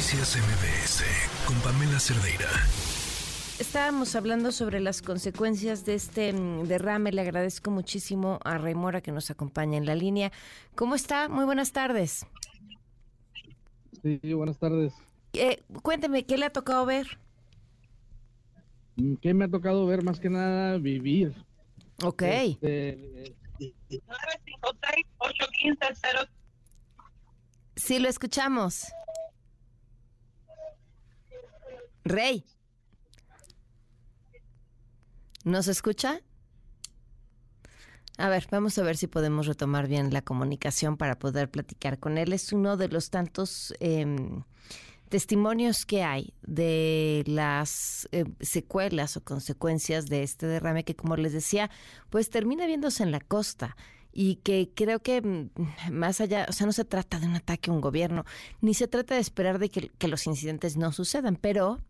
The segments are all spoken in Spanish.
Noticias MBS con Pamela Cerdeira. Estábamos hablando sobre las consecuencias de este mm, derrame. Le agradezco muchísimo a Raimora que nos acompaña en la línea. ¿Cómo está? Muy buenas tardes. Sí, buenas tardes. Eh, cuénteme, ¿qué le ha tocado ver? Mm, ¿Qué me ha tocado ver? Más que nada vivir. Ok. Este, Sí, lo escuchamos. Rey. ¿Nos escucha? A ver, vamos a ver si podemos retomar bien la comunicación para poder platicar con él. Es uno de los tantos em, testimonios que hay de las eh, secuelas o consecuencias de este derrame que, como les decía, pues termina viéndose en la costa y que creo que mm, más allá, o sea, no se trata de un ataque a un gobierno, ni se trata de esperar de que los incidentes no sucedan, pero,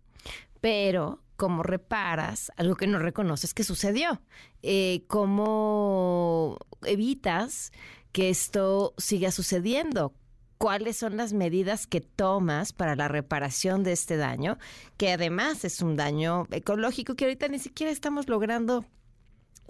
pero cómo reparas algo que no reconoces que sucedió, eh, cómo evitas que esto siga sucediendo, cuáles son las medidas que tomas para la reparación de este daño, que además es un daño ecológico que ahorita ni siquiera estamos logrando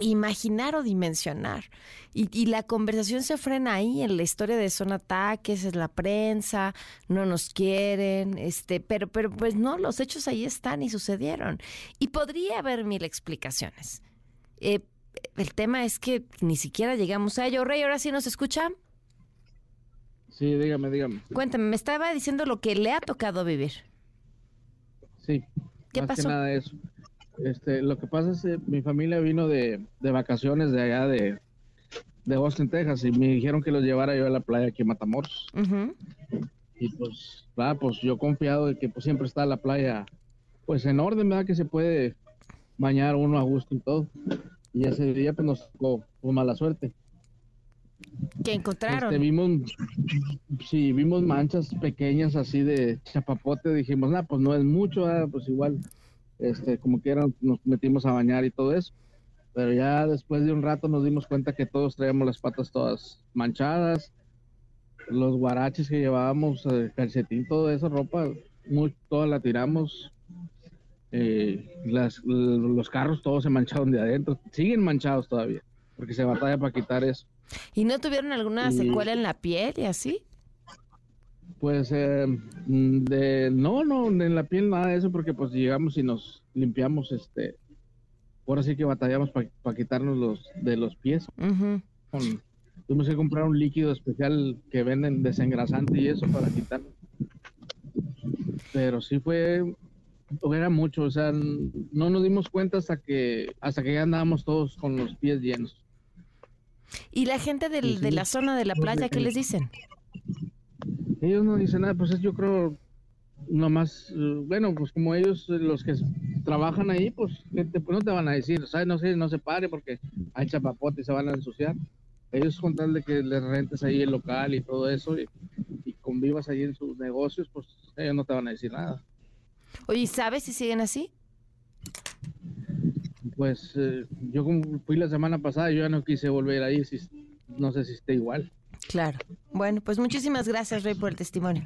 imaginar o dimensionar. Y, la conversación se frena ahí en la historia de son ataques, es la prensa, no nos quieren, este, pero, pero pues no, los hechos ahí están y sucedieron. Y podría haber mil explicaciones. Eh, el tema es que ni siquiera llegamos a ello. Rey, ¿ahora sí nos escucha? Sí, dígame, dígame. Cuéntame, me estaba diciendo lo que le ha tocado vivir. Sí. ¿Qué más pasó? Que nada eso. Este, lo que pasa es que mi familia vino de, de vacaciones de allá de, de Austin, Texas, y me dijeron que los llevara yo a la playa aquí en Matamoros. Ujú. Y pues, va, pues yo confiado de que pues siempre está la playa, pues en orden, ¿verdad? Que se puede bañar uno a gusto y todo. Y ese día pues nos tocó pues, mala suerte. ¿Qué encontraron? Este, vimos, sí, vimos manchas pequeñas así de chapapote, dijimos, nah, pues no es mucho, ah, pues igual, este, como quiera nos metimos a bañar y todo eso. Pero ya después de un rato nos dimos cuenta que todos traíamos las patas todas manchadas, los guaraches que llevábamos, eh, calcetín, todo eso, ropa, muy, toda la tiramos. Eh, las, los carros todos se mancharon de adentro, siguen manchados todavía, porque se batalla para quitar eso. ¿Y no tuvieron alguna secuela en la piel y así? Pues eh, mm, de no, no, en la piel nada de eso, porque pues llegamos y nos limpiamos, este, ahora sí que batallamos para quitarnos los de los pies. Con- tuvimos que comprar un líquido especial que venden desengrasante y eso para quitar. Pero sí fue, era mucho, o sea, no nos dimos cuenta hasta que hasta que ya andábamos todos con los pies llenos. ¿Y la gente del- Sí, sí. de la zona de la playa qué les dicen? Ellos no dicen nada, pues es, yo creo nomás, eh, bueno, pues como ellos, eh, los que trabajan ahí, pues, ¿qué te- pues no te van a decir, ¿sabes? No sé, no se pare porque hay chapapote y se van a ensuciar. Ellos con tal de que les rentes ahí el local y todo eso y, y convivas ahí en sus negocios, pues ellos no te van a decir nada. Oye, ¿sabes si siguen así? Pues eh, yo como fui la semana pasada, yo ya no quise volver ahí, si, no sé si esté igual. Claro. Bueno, pues muchísimas gracias, Rey, por el testimonio.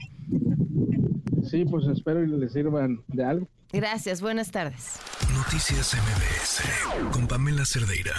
Sí, pues espero y les sirvan de algo. Gracias, buenas tardes. Noticias MBS con Pamela Cerdeira.